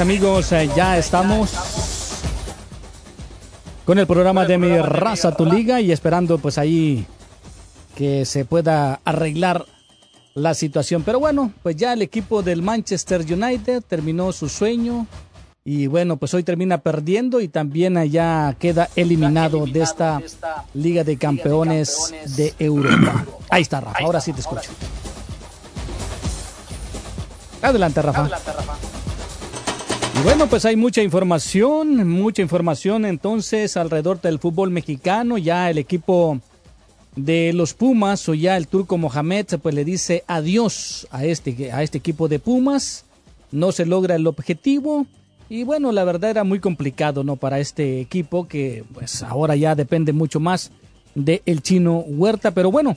Amigos, eh, ya estamos con el programa de mi raza tu liga y esperando pues ahí que se pueda arreglar la situación. Pero bueno, pues ya el equipo del Manchester United terminó su sueño y bueno, pues hoy termina perdiendo y también allá queda eliminado de esta Liga de Campeones de Europa. Ahí está Rafa, ahora sí te escucho. Adelante Rafa. Adelante, Rafa. Bueno, pues hay mucha información, mucha información entonces alrededor del fútbol mexicano. Ya el equipo de los Pumas o ya el turco Mohamed pues le dice adiós a este, a este equipo de Pumas. No se logra el objetivo. Y bueno, la verdad era muy complicado, ¿no? Para este equipo que pues ahora ya depende mucho más del el chino Huerta. Pero bueno,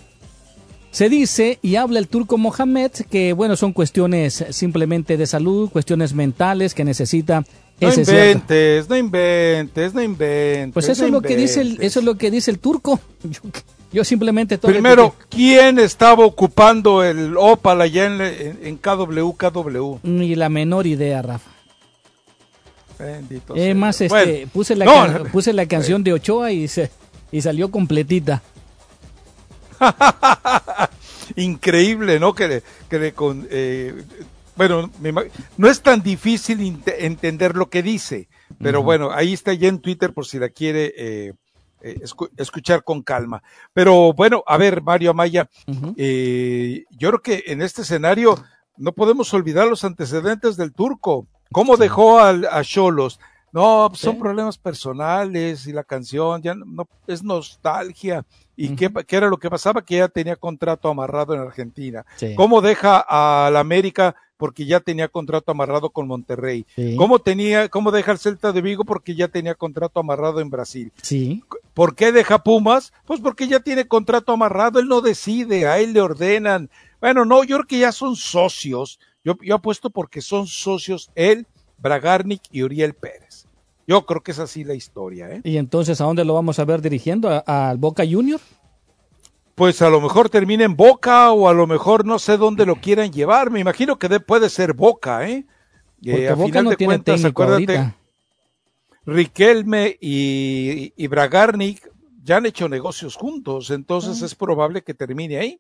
se dice y habla el turco Mohamed que, bueno, son cuestiones simplemente de salud, cuestiones mentales que necesita. No inventes, no inventes, no inventes. Pues eso es lo que dice el, eso es lo que dice el turco. Yo, simplemente Primero, ¿quién estaba ocupando el Opal allá en, en, KW, Ni la menor idea, Rafa. Bendito eh, más este, puse la puse la canción de Ochoa y se y salió completita. Increíble, ¿no? Que, que con, eh, bueno, no es tan difícil entender lo que dice, pero bueno, ahí está ya en Twitter por si la quiere eh, eh, escuchar con calma. Pero bueno, a ver, Mario Amaya, yo creo que en este escenario no podemos olvidar los antecedentes del turco. ¿Cómo dejó a Cholos? No, pues, son problemas personales y la canción ya no es nostalgia. ¿Y qué, era lo que pasaba? Que ya tenía contrato amarrado en Argentina. ¿Cómo deja al América? Porque ya tenía contrato amarrado con Monterrey. ¿Cómo, tenía, ¿Cómo deja el Celta de Vigo? Porque ya tenía contrato amarrado en Brasil. Sí. ¿Por qué deja Pumas? Pues porque ya tiene contrato amarrado. Él no decide, a él le ordenan. Bueno, no, yo creo que ya son socios. Yo, yo apuesto porque son socios él, Bragarnik y Uriel Pérez. Yo creo que es así la historia. ¿eh? ¿Y entonces a dónde lo vamos a ver dirigiendo? ¿Al Boca Junior? Pues a lo mejor termina en Boca o a lo mejor no sé dónde lo quieran llevar. Me imagino que puede ser Boca, ¿eh? Porque a Boca final no de tiene cuentas, acuérdate, Riquelme y, y, Bragarnik ya han hecho negocios juntos, entonces ah. es probable que termine ahí.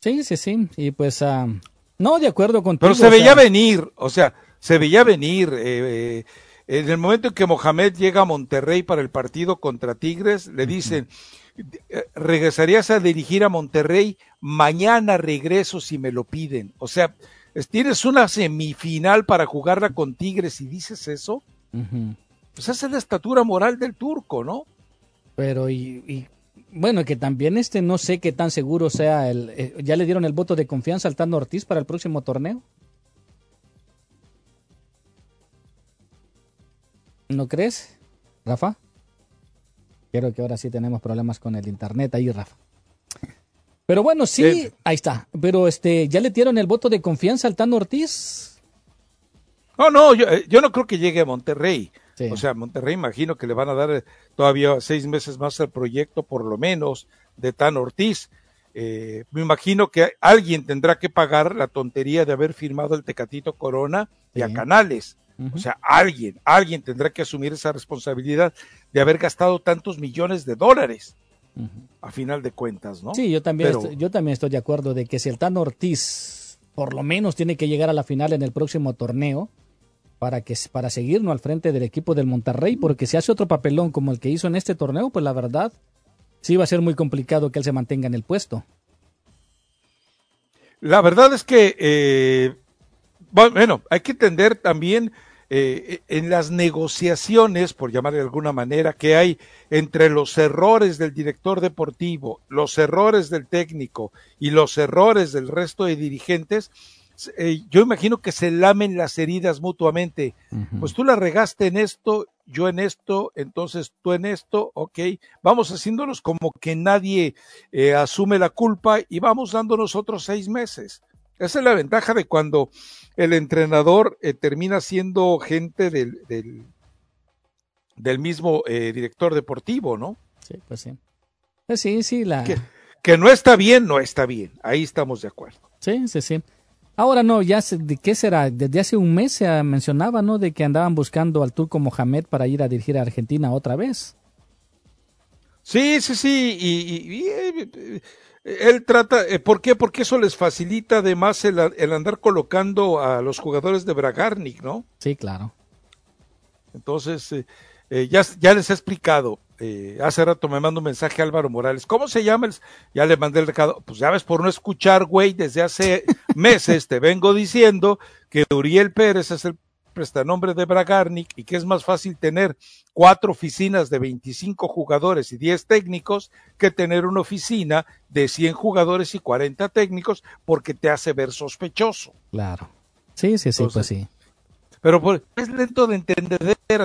Sí, sí, sí. Y pues, uh, no, de acuerdo contigo. Pero se veía venir, o sea, se veía venir. Eh, eh, en el momento en que Mohamed llega a Monterrey para el partido contra Tigres, le dicen, eh, regresarías a dirigir a Monterrey, mañana regreso si me lo piden. O sea, tienes una semifinal para jugarla con Tigres y dices eso, pues esa es la estatura moral del turco, ¿no? Pero y, bueno, que también este no sé qué tan seguro sea el, eh, ya le dieron el voto de confianza al Tano Ortiz para el próximo torneo. ¿No crees, Rafa? Creo que ahora sí tenemos problemas con el internet ahí, Rafa. Pero bueno, sí, eh, ahí está. Pero este, ¿ya le dieron el voto de confianza al Tano Ortiz? No, no, yo, eh, yo no creo que llegue a Monterrey. O sea, Monterrey imagino que le van a dar todavía seis meses más al proyecto, por lo menos, de Tano Ortiz. eh, me imagino que alguien tendrá que pagar la tontería de haber firmado el Tecatito Corona y a Canales. O sea, alguien, alguien tendrá que asumir esa responsabilidad de haber gastado tantos millones de dólares. A final de cuentas, ¿no? Sí, yo también, estoy, yo también estoy de acuerdo de que si el Tan Ortiz por lo menos tiene que llegar a la final en el próximo torneo para que para seguirnos al frente del equipo del Monterrey, porque si hace otro papelón como el que hizo en este torneo, pues la verdad sí va a ser muy complicado que él se mantenga en el puesto. La verdad es que, eh, bueno, hay que entender también eh, en las negociaciones, por llamarle de alguna manera, que hay entre los errores del director deportivo, los errores del técnico y los errores del resto de dirigentes, eh, yo imagino que se lamen las heridas mutuamente. Pues tú la regaste en esto, yo en esto, entonces tú en esto, ok, vamos haciéndonos como que nadie eh, asume la culpa y vamos dándonos otros seis meses. Esa es la ventaja de cuando el entrenador eh, termina siendo gente del, del, mismo eh, director deportivo, ¿no? Sí, pues sí. Pues sí, sí, la... Que, no está bien, no está bien. Ahí estamos de acuerdo. Sí, sí, sí. Ahora no, ya ¿de qué será? Desde hace un mes se mencionaba, ¿no? De que andaban buscando al turco Mohamed para ir a dirigir a Argentina otra vez. Sí, sí, sí. y eh, él trata, eh, ¿por qué? Porque eso les facilita además el, andar colocando a los jugadores de Bragarnik, ¿no? Sí, claro. Entonces, eh, eh, ya, ya les he explicado, hace rato me manda un mensaje Álvaro Morales, ¿cómo se llama? Ya le mandé el recado, pues ya ves, por no escuchar, güey, desde hace meses te vengo diciendo que Uriel Pérez es el prestanombre de Bragarnik y que es más fácil tener cuatro oficinas de 25 jugadores y 10 técnicos que tener una oficina de 100 jugadores y 40 técnicos porque te hace ver sospechoso. Claro. Sí, sí, sí, pues sí. Pero es lento de entender,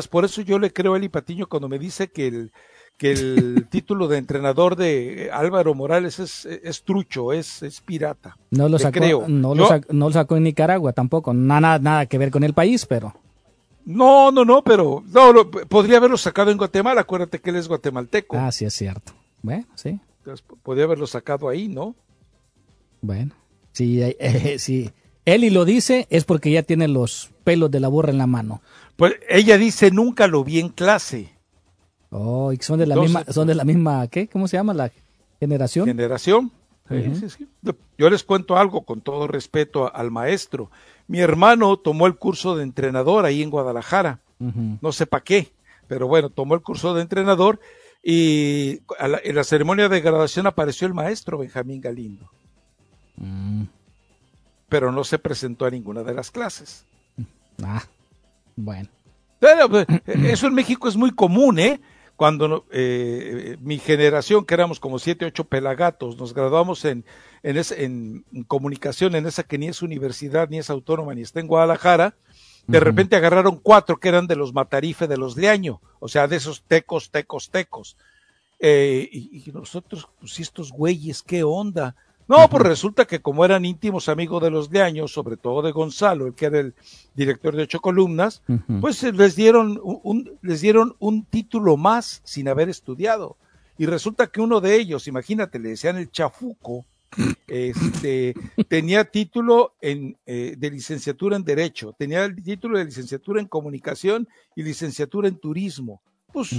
por eso yo le creo a Eli Patiño cuando me dice que el, que el título de entrenador de Álvaro Morales es, es trucho, es, es, pirata. No lo, sacó, No, lo sacó, no lo sacó en Nicaragua tampoco, nada, nada que ver con el país, pero... No, no, no, pero no, podría haberlo sacado en Guatemala, acuérdate que él es guatemalteco. Ah, sí, es cierto. Bueno, sí. podría haberlo sacado ahí, ¿no? Bueno, si, eh, eh, Eli lo dice es porque ya tiene los pelos de la borra en la mano. Pues ella dice nunca lo vi en clase. Oh, y son de la misma, son de la misma, ¿qué? ¿Cómo se llama la generación? Generación. sí, sí, Yo les cuento algo con todo respeto al maestro. Mi hermano tomó el curso de entrenador ahí en Guadalajara. No sé para qué, pero bueno, tomó el curso de entrenador y en la ceremonia de graduación apareció el maestro Benjamín Galindo. Mm. Pero no se presentó a ninguna de las clases. Ah, bueno. Pero, pues, eso en México es muy común, ¿eh? Cuando eh, mi generación, que éramos como siete, ocho pelagatos, nos graduamos en, en, en, comunicación en esa que ni es universidad, ni es autónoma, ni está en Guadalajara, de repente agarraron cuatro que eran de los Matarife de los Leaño, o sea, de esos tecos, tecos, tecos. Eh, y, y, nosotros, pues estos güeyes, ¿qué onda? No, pues resulta que como eran íntimos amigos de los de años, sobre todo de Gonzalo, el que era el director de ocho columnas, pues eh, les dieron un, les dieron un título más sin haber estudiado. Y resulta que uno de ellos, imagínate, le decían el chafuco, este, tenía título en, eh, de licenciatura en Derecho, tenía el título de licenciatura en Comunicación y licenciatura en Turismo. Pues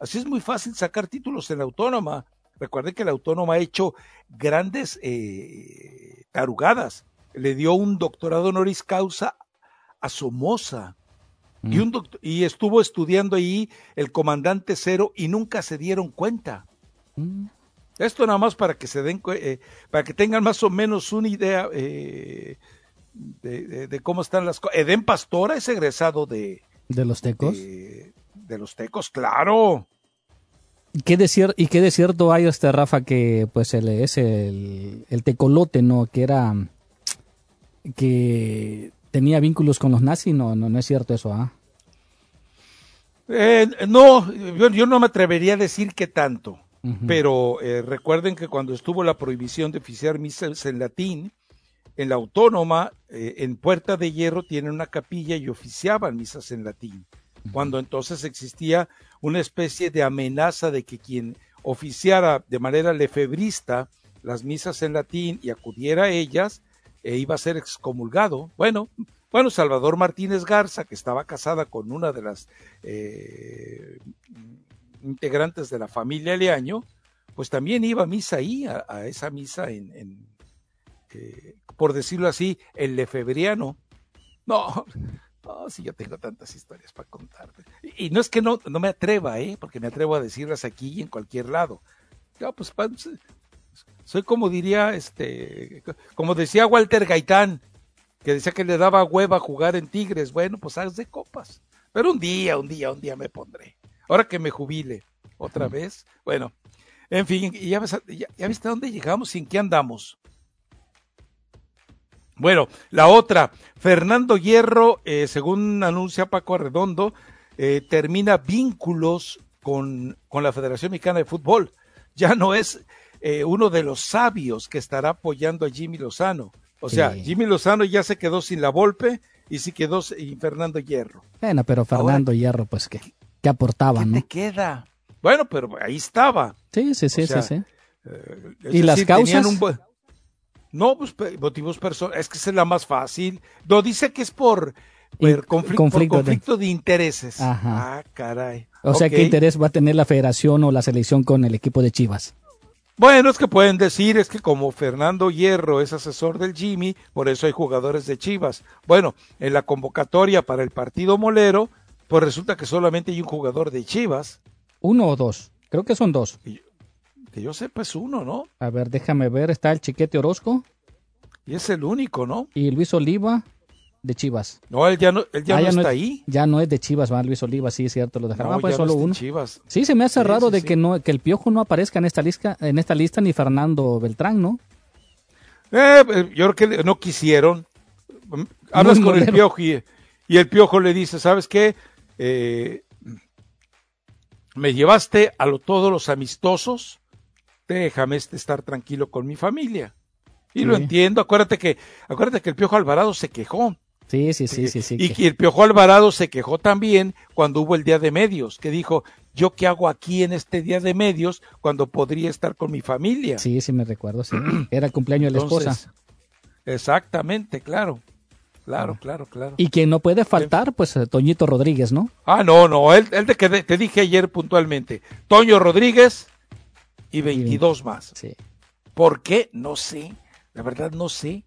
así es muy fácil sacar títulos en la autónoma. Recuerden que el autónomo ha hecho grandes eh, tarugadas. Le dio un doctorado honoris causa a Somoza. Y, mm. un y estuvo estudiando ahí el comandante cero y nunca se dieron cuenta. Mm. Esto nada más para que se den, eh, para que tengan más o menos una idea eh, de, cómo están las cosas. Edén Pastora es egresado de... ¿De los tecos? De, de los tecos, claro. ¿Qué de ¿Y qué de cierto hay, este Rafa, que pues el, es el, el tecolote, ¿no? Que era. que tenía vínculos con los nazis, no, no, no es cierto eso, ¿ah? Eh, no, yo, no me atrevería a decir que tanto, pero eh, recuerden que cuando estuvo la prohibición de oficiar misas en latín, en la autónoma, eh, en Puerta de Hierro, tienen una capilla y oficiaban misas en latín cuando entonces existía una especie de amenaza de que quien oficiara de manera lefebrista las misas en latín y acudiera a ellas, e iba a ser excomulgado. Bueno, bueno, Salvador Martínez Garza, que estaba casada con una de las eh, integrantes de la familia Leaño, pues también iba a misa ahí, a, esa misa en, eh, por decirlo así, el lefebriano. No, no, si yo tengo tantas historias para contarte. Y, no es que no, no me atreva, ¿eh? porque me atrevo a decirlas aquí y en cualquier lado. Ya, pues, soy como diría, este, como decía Walter Gaitán, que decía que le daba hueva jugar en Tigres. Bueno, pues haz de copas. Pero un día, un día, un día me pondré. Ahora que me jubile otra vez. Bueno, en fin, ya, ya, viste a dónde llegamos y en qué andamos. Bueno, la otra, Fernando Hierro, eh, según anuncia Paco Arredondo, eh, termina vínculos con, con, la Federación Mexicana de Fútbol. Ya no es eh, uno de los sabios que estará apoyando a Jimmy Lozano. O sea, Jimmy Lozano ya se quedó sin la Volpe y sí quedó sin Fernando Hierro. Bueno, pero Fernando Hierro, pues, ¿qué, qué aportaba, ¿qué no? te queda? Bueno, pero ahí estaba. Sí, sí, sí, sí, sí. Eh, ¿Y las causas? No, pues motivos personales. Es que esa es la más fácil. No, dice que es por, conflicto, de... intereses. Ajá. Ah, caray. O sea, ¿qué interés va a tener la federación o la selección con el equipo de Chivas? Bueno, es que pueden decir, es que como Fernando Hierro es asesor del Jimmy, por eso hay jugadores de Chivas. Bueno, en la convocatoria para el partido molero, pues resulta que solamente hay un jugador de Chivas. ¿Uno o dos? Creo que son dos. Que yo, sepa es uno, ¿no? A ver, déjame ver. Está el Chiquete Orozco. Y es el único, ¿no? Y Luis Oliva de Chivas. No, él ya no, él ya, ah, no, está ahí. Ya no es de Chivas, va Luis Oliva, sí es cierto, lo dejaron. No, ah, pues solo uno. Chivas. Sí, se me hace raro de que no que el Piojo no aparezca en esta lista, en esta lista ni Fernando Beltrán, ¿no? Eh, eh yo creo que no quisieron. Hablas con el Piojo y, y, el Piojo le dice, ¿sabes qué? Eh, me llevaste a lo, todos los amistosos, déjame estar tranquilo con mi familia. Y lo entiendo, acuérdate que, acuérdate que el Piojo Alvarado se quejó. Sí, sí, sí, sí, sí. Y que el Piojo Alvarado se quejó también cuando hubo el Día de Medios, que dijo, ¿yo qué hago aquí en este Día de Medios cuando podría estar con mi familia? Sí, sí me recuerdo, sí. Era el cumpleaños de la esposa. Exactamente, claro. Claro, ah. claro, claro. Y quien no puede faltar, pues eh, Toñito Rodríguez, ¿no? Ah, no, no, él, él de que te dije ayer puntualmente, Toño Rodríguez y 22 más. Sí. ¿Por qué? No sé, la verdad no sé.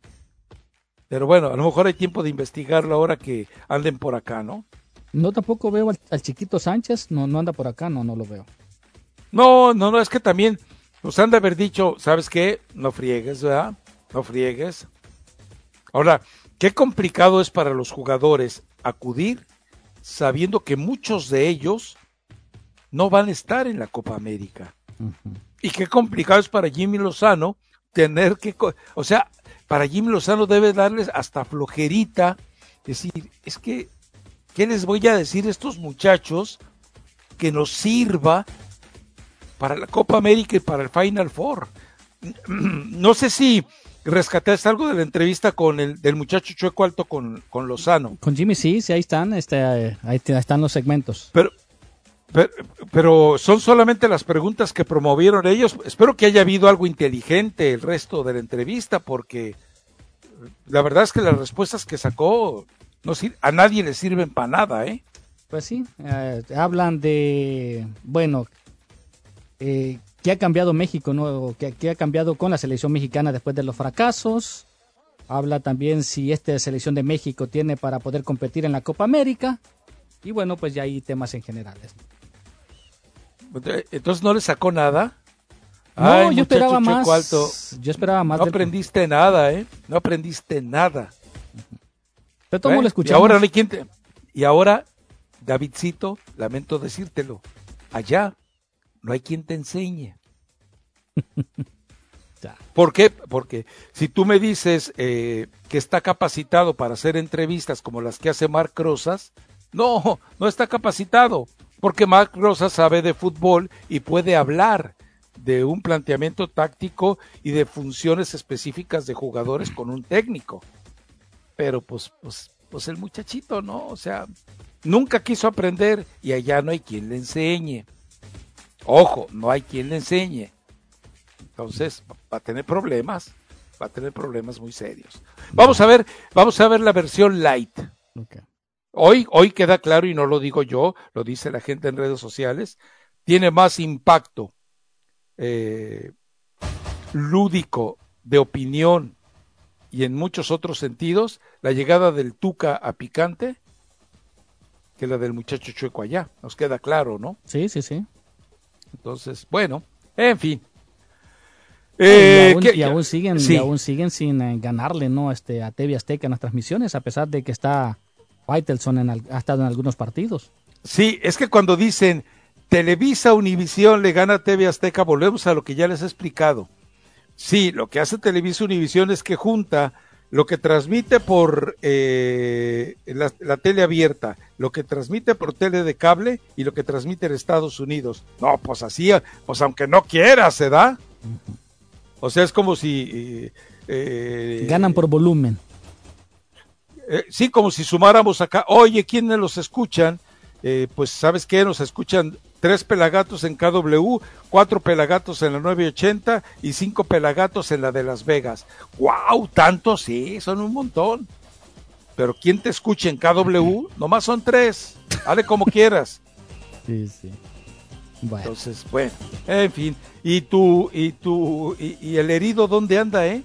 Pero bueno, a lo mejor hay tiempo de investigarlo ahora que anden por acá, ¿no? No, tampoco veo al, chiquito Sánchez, no, no anda por acá, no, no lo veo. No, no, no, es que también nos han de haber dicho, ¿sabes qué? No friegues, ¿verdad? No friegues. Ahora, Qué complicado es para los jugadores acudir sabiendo que muchos de ellos no van a estar en la Copa América. Y qué complicado es para Jimmy Lozano tener que, o sea, para Jimmy Lozano debe darles hasta flojerita, decir, es que, ¿qué les voy a decir a estos muchachos que nos sirva para la Copa América y para el Final Four? No sé si rescataste algo de la entrevista con el del muchacho chueco alto con, con Lozano. Con Jimmy sí, sí, ahí están, este, ahí están los segmentos. Pero, pero, son solamente las preguntas que promovieron ellos. Espero que haya habido algo inteligente el resto de la entrevista, porque la verdad es que las respuestas que sacó no a nadie le sirven para nada, ¿eh? Pues sí, eh, hablan de, bueno, eh, qué ha cambiado México, ¿no? ¿Qué, ha cambiado con la selección mexicana después de los fracasos. Habla también si esta selección de México tiene para poder competir en la Copa América. Y bueno, pues ya hay temas en generales. Entonces no le sacó nada. No, yo esperaba más. Yo esperaba más. No aprendiste nada, ¿eh? No aprendiste nada. Pero todo lo escuchamos. Y ahora no te... Y ahora, Davidcito, lamento decírtelo, allá no hay quien te enseñe. ¿Por qué? Porque si tú me dices eh, que está capacitado para hacer entrevistas como las que hace Marc Rosas, no, no está capacitado, porque Marc Rosas sabe de fútbol y puede hablar de un planteamiento táctico y de funciones específicas de jugadores con un técnico. Pero pues, pues, pues el muchachito, ¿no? O sea, nunca quiso aprender y allá no hay quien le enseñe. Ojo, no hay quien le enseñe. Entonces va a tener problemas, va a tener problemas muy serios. Vamos a ver, vamos a ver la versión light. Hoy, hoy queda claro y no lo digo yo, lo dice la gente en redes sociales, tiene más impacto eh, lúdico de opinión y en muchos otros sentidos la llegada del Tuca a Picante que la del muchacho chueco allá. Nos queda claro, ¿no? Sí, sí, sí. Entonces, bueno, en fin. y, eh, aún, siguen, aún siguen sin eh, ganarle, ¿no? Este, a TV Azteca en las transmisiones, a pesar de que está Faitelson en ha estado en algunos partidos. Sí, es que cuando dicen Televisa Univisión le gana a TV Azteca, volvemos a lo que ya les he explicado. Sí, lo que hace Televisa Univisión es que junta lo que transmite por eh, la, tele abierta, lo que transmite por tele de cable y lo que transmite en Estados Unidos. No, pues así, pues aunque no quiera, se da. O sea, es como si... Eh, eh, Ganan por volumen. Sí, como si sumáramos acá, oye, ¿quiénes los escuchan? pues, ¿sabes qué? Nos escuchan tres pelagatos en KW, cuatro pelagatos en la 980 y cinco pelagatos en la de Las Vegas. ¡Wow! Tantos, sí, son un montón. Pero ¿quién te escucha en KW? Nomás son tres. Hale como quieras. Sí, sí. Bueno. Entonces, bueno, en fin. ¿Y tú, y tú, y el herido dónde anda, eh?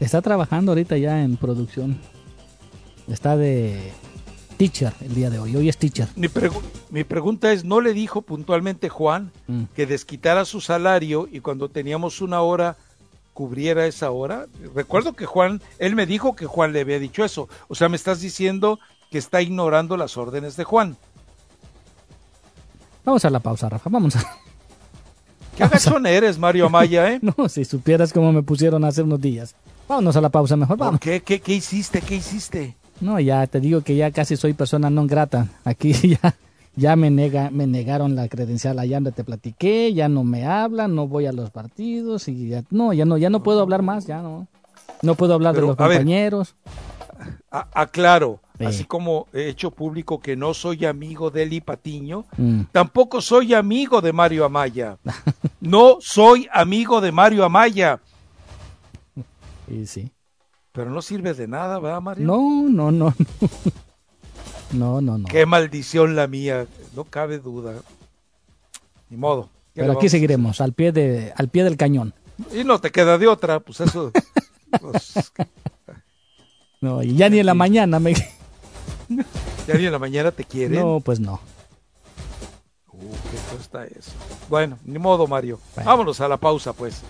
Está trabajando ahorita ya en producción. Está de teacher el día de hoy. Hoy es teacher. Mi, mi pregunta es, ¿no le dijo puntualmente Juan mm. que desquitara su salario y cuando teníamos una hora cubriera esa hora? Recuerdo que Juan, él me dijo que Juan le había dicho eso. O sea, me estás diciendo que está ignorando las órdenes de Juan. Vamos a la pausa, Rafa. Vamos a... ¿Qué agachón eres, Mario Amaya, eh? no, si supieras cómo me pusieron hace unos días. Vámonos a la pausa mejor, vamos. ¿Qué, qué, qué hiciste? ¿Qué hiciste? No, ya te digo que ya casi soy persona no grata. Aquí ya, ya me, nega, me negaron la credencial allá donde te platiqué, ya no me hablan, no voy a los partidos y ya no, ya no, ya no puedo hablar más, ya no. No puedo hablar de los compañeros. aclaro, así como he hecho público que no soy amigo de Eli Patiño, mm. tampoco soy amigo de Mario Amaya. no soy amigo de Mario Amaya. Y sí. Pero no sirve de nada, ¿verdad, Mario? No, no, no. No, no, no. Qué maldición la mía, no cabe duda. Ni modo. Pero aquí seguiremos, al pie, de, al pie del cañón. Y no te queda de otra, pues eso. Pues, no, y ya ni en la mañana me. ya ni en la mañana te quieren. No, pues no. Uh, qué está eso. Bueno, ni modo, Mario. Vámonos a la pausa, pues.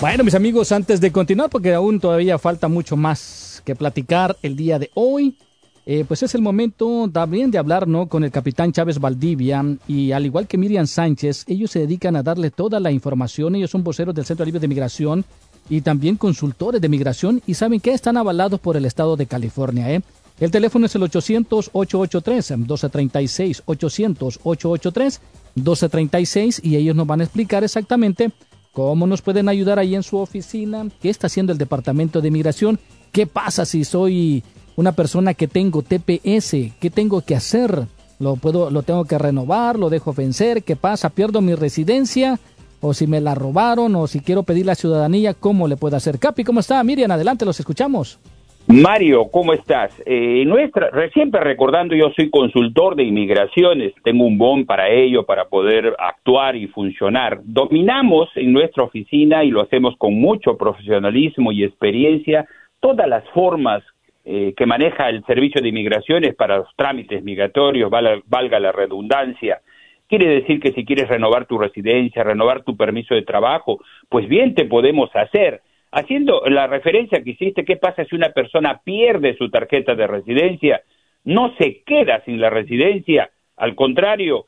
Bueno, mis amigos, antes de continuar, porque aún todavía falta mucho más que platicar el día de hoy, eh, pues es el momento también de hablar ¿no? con el capitán Chávez Valdivia y al igual que Miriam Sánchez, ellos se dedican a darle toda la información, ellos son voceros del Centro Libre de Migración y también consultores de migración y saben que están avalados por el estado de California. ¿eh? El teléfono es el 800-883-1236, 800-883-1236 y ellos nos van a explicar exactamente ¿Cómo nos pueden ayudar ahí en su oficina? ¿Qué está haciendo el Departamento de Migración? ¿Qué pasa si soy una persona que tengo TPS? ¿Qué tengo que hacer? ¿Lo, puedo, ¿Lo tengo que renovar? ¿Lo dejo vencer? ¿Qué pasa? ¿Pierdo mi residencia? ¿O si me la robaron? ¿O si quiero pedir la ciudadanía? ¿Cómo le puedo hacer? Capi, ¿cómo está? Miriam, adelante, los escuchamos. Mario, ¿cómo estás? Eh, nuestra, siempre recordando, yo soy consultor de inmigraciones, tengo un bon para ello, para poder actuar y funcionar. Dominamos en nuestra oficina y lo hacemos con mucho profesionalismo y experiencia todas las formas eh, que maneja el servicio de inmigraciones para los trámites migratorios, valga la redundancia. Quiere decir que si quieres renovar tu residencia, renovar tu permiso de trabajo, pues bien te podemos hacer haciendo la referencia que hiciste, ¿qué pasa si una persona pierde su tarjeta de residencia? No se queda sin la residencia, al contrario,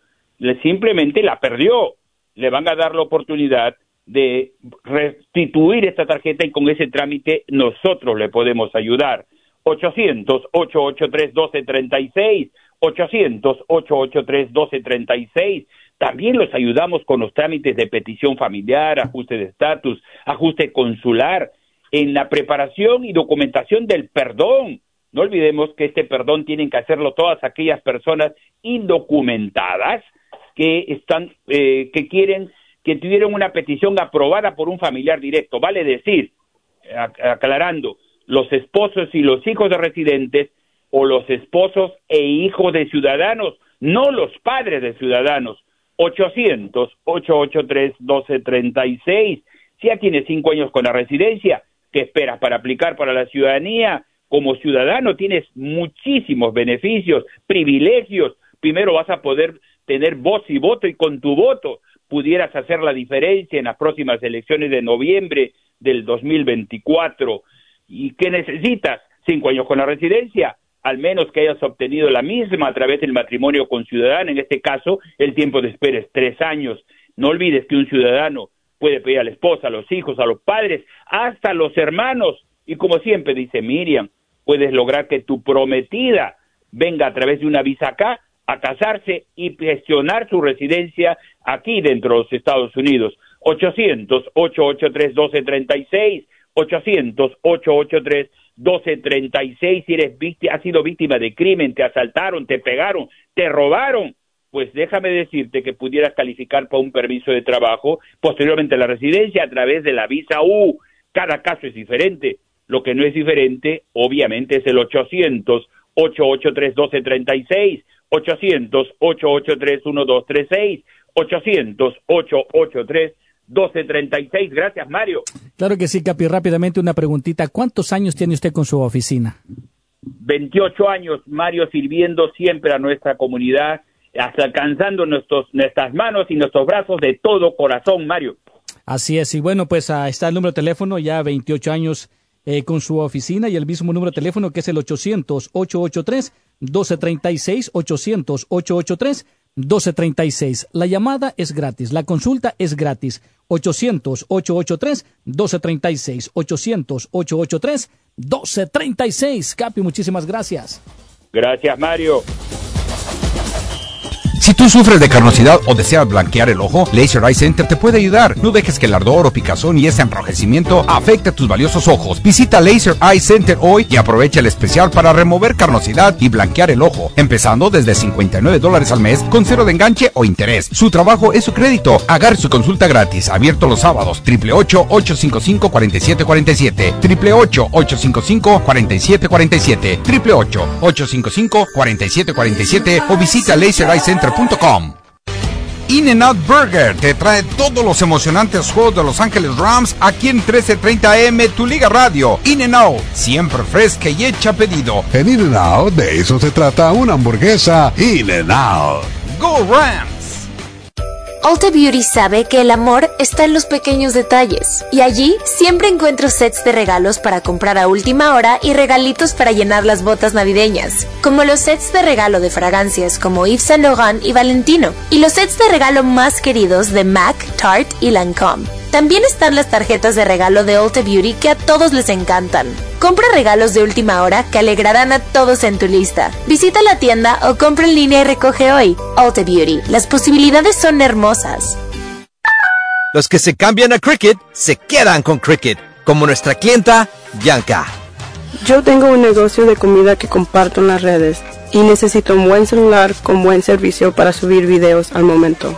simplemente la perdió. Le van a dar la oportunidad de restituir esta tarjeta y con ese trámite nosotros le podemos ayudar. 800-883-1236, 800-883-1236. También los ayudamos con los trámites de petición familiar, ajuste de estatus, ajuste consular, en la preparación y documentación del perdón. No olvidemos que este perdón tienen que hacerlo todas aquellas personas indocumentadas que están, eh, que quieren, que tuvieron una petición aprobada por un familiar directo. Vale decir, aclarando, los esposos y los hijos de residentes o los esposos e hijos de ciudadanos, no los padres de ciudadanos. 800-883-1236. Si ya tienes cinco años con la residencia, ¿qué esperas para aplicar para la ciudadanía? Como ciudadano tienes muchísimos beneficios, privilegios. Primero vas a poder tener voz y voto y con tu voto pudieras hacer la diferencia en las próximas elecciones de noviembre del 2024. ¿Y qué necesitas? Cinco años con la residencia, al menos que hayas obtenido la misma a través del matrimonio con ciudadano. En este caso, el tiempo de espera es tres años. No olvides que un ciudadano puede pedir a la esposa, a los hijos, a los padres, hasta a los hermanos. Y como siempre dice Miriam, puedes lograr que tu prometida venga a través de una visa acá a casarse y gestionar su residencia aquí dentro de los Estados Unidos. 800-883-1236, 800-883-1236, si eres víctima, has sido víctima de crimen, te asaltaron, te pegaron, te robaron, pues déjame decirte que pudieras calificar para un permiso de trabajo, posteriormente la residencia a través de la visa U. Cada caso es diferente. Lo que no es diferente, obviamente, es el 800 883 1236 800 883 1236 800 883 1236. Gracias, Mario. Claro que sí, Capi. Rápidamente una preguntita. ¿Cuántos años tiene usted con su oficina? 28 años, Mario, sirviendo siempre a nuestra comunidad, hasta alcanzando nuestros, nuestras manos y nuestros brazos de todo corazón, Mario. Así es. Y bueno, pues ahí está el número de teléfono, ya 28 años eh, con su oficina y el mismo número de teléfono que es el 800-883-1236, 800-883. 1236. La llamada es gratis, la consulta es gratis. 800-883-1236. 800-883-1236. Capi, muchísimas gracias. Gracias, Mario. Si tú sufres de carnosidad o deseas blanquear el ojo, Laser Eye Center te puede ayudar. No dejes que el ardor o picazón y ese enrojecimiento afecte tus valiosos ojos. Visita Laser Eye Center hoy y aprovecha el especial para remover carnosidad y blanquear el ojo, empezando desde 59 dólares al mes con cero de enganche o interés. Su trabajo es su crédito. Agarre su consulta gratis, abierto los sábados, 888-855-4747, 888-855-4747, 888-855-4747 o visita Laser Eye Center In-N-Out Burger te trae todos los emocionantes juegos de Los Ángeles Rams aquí en 1330M, tu Liga Radio. In-N-Out, siempre fresca y hecha pedido. En In-N-Out, de eso se trata una hamburguesa In-N-Out. ¡Go Rams! Ulta Beauty sabe que el amor está en los pequeños detalles y allí siempre encuentro sets de regalos para comprar a última hora y regalitos para llenar las botas navideñas, como los sets de regalo de fragancias como Yves Saint Laurent y Valentino, y los sets de regalo más queridos de MAC, Tarte y Lancome. También están las tarjetas de regalo de Ulta Beauty que a todos les encantan. Compra regalos de última hora que alegrarán a todos en tu lista. Visita la tienda o compra en línea y recoge hoy. Ulta Beauty, las posibilidades son hermosas. Los que se cambian a Cricket se quedan con Cricket, como nuestra clienta Bianca. Yo tengo un negocio de comida que comparto en las redes y necesito un buen celular con buen servicio para subir videos al momento.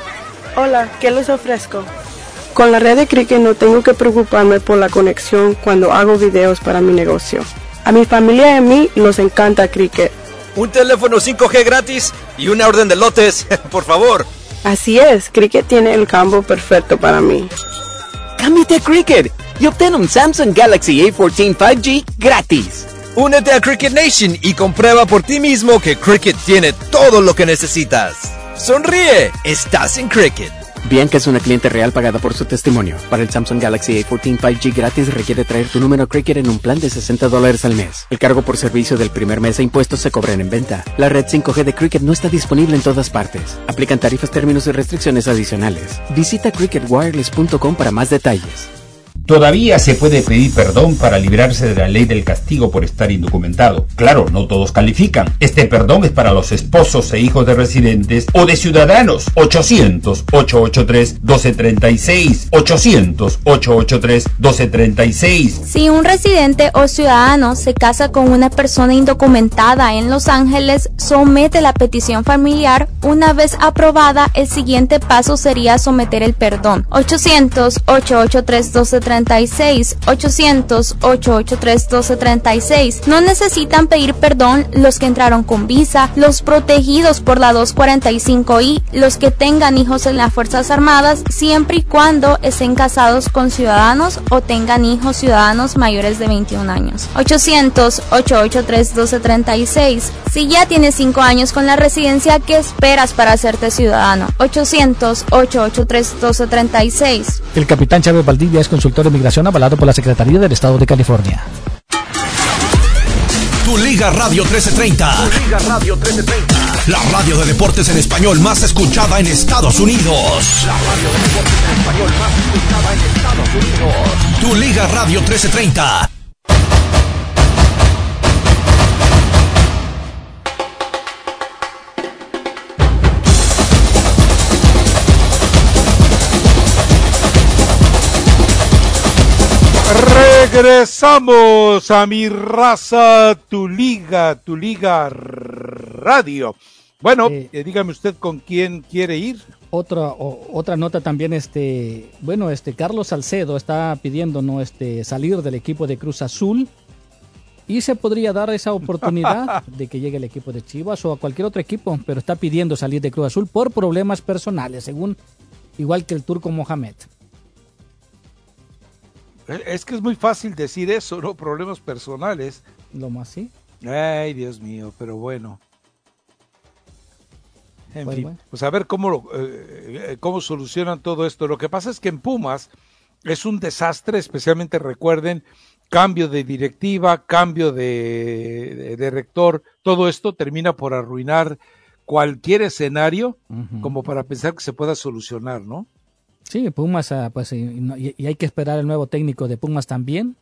Hola, ¿qué les ofrezco? Con la red de Cricket no tengo que preocuparme por la conexión cuando hago videos para mi negocio. A mi familia y a mí nos encanta Cricket. Un teléfono 5G gratis y una orden de lotes, por favor. Así es, Cricket tiene el campo perfecto para mí. Cámbiate a Cricket y obtén un Samsung Galaxy A14 5G gratis. Únete a Cricket Nation y comprueba por ti mismo que Cricket tiene todo lo que necesitas. Sonríe, estás en Cricket. Bianca es una cliente real pagada por su testimonio. Para el Samsung Galaxy A14 5G gratis requiere traer tu número Cricket en un plan de 60 dólares al mes. El cargo por servicio del primer mes e impuestos se cobran en venta. La red 5G de Cricket no está disponible en todas partes. Aplican tarifas, términos y restricciones adicionales. Visita cricketwireless.com para más detalles. Todavía se puede pedir perdón para librarse de la ley del castigo por estar indocumentado. Claro, no todos califican. Este perdón es para los esposos e hijos de residentes o de ciudadanos. 800-883-1236. 800-883-1236. Si un residente o ciudadano se casa con una persona indocumentada en Los Ángeles, somete la petición familiar. Una vez aprobada, el siguiente paso sería someter el perdón. 800-883-1236. 800-883-1236. No necesitan pedir perdón los que entraron con visa, los protegidos por la 245I, los que tengan hijos en las Fuerzas Armadas, siempre y cuando estén casados con ciudadanos o tengan hijos ciudadanos mayores de 21 años. 800-883-1236. Si ya tienes 5 años con la residencia, ¿qué esperas para hacerte ciudadano? 800-883-1236. El capitán Chávez Valdivia es consultor de migración avalado por la Secretaría del Estado de California. Tu Liga Radio 1330. Tu Liga Radio 1330. La radio de deportes en español más escuchada en Estados Unidos. La radio de deportes en español más escuchada en Estados Unidos. Tu Liga Radio 1330. Regresamos a mi raza, tu liga, tu liga radio. Bueno, eh, dígame usted con quién quiere ir. Otra otra nota también, este, bueno, este Carlos Salcedo está pidiendo no este salir del equipo de Cruz Azul y se podría dar esa oportunidad de que llegue el equipo de Chivas o a cualquier otro equipo, pero está pidiendo salir de Cruz Azul por problemas personales, según igual que el turco Mohamed. Es que es muy fácil decir eso, ¿no? Problemas personales. Lo más sí. Ay, Dios mío, pero bueno. En pues fin, pues a ver cómo, eh, cómo solucionan todo esto. Lo que pasa es que en Pumas es un desastre, especialmente recuerden, cambio de directiva, cambio de, de, rector, todo esto termina por arruinar cualquier escenario como para pensar que se pueda solucionar, ¿no? Sí, Pumas, ah, pues, y, hay que esperar el nuevo técnico de Pumas también.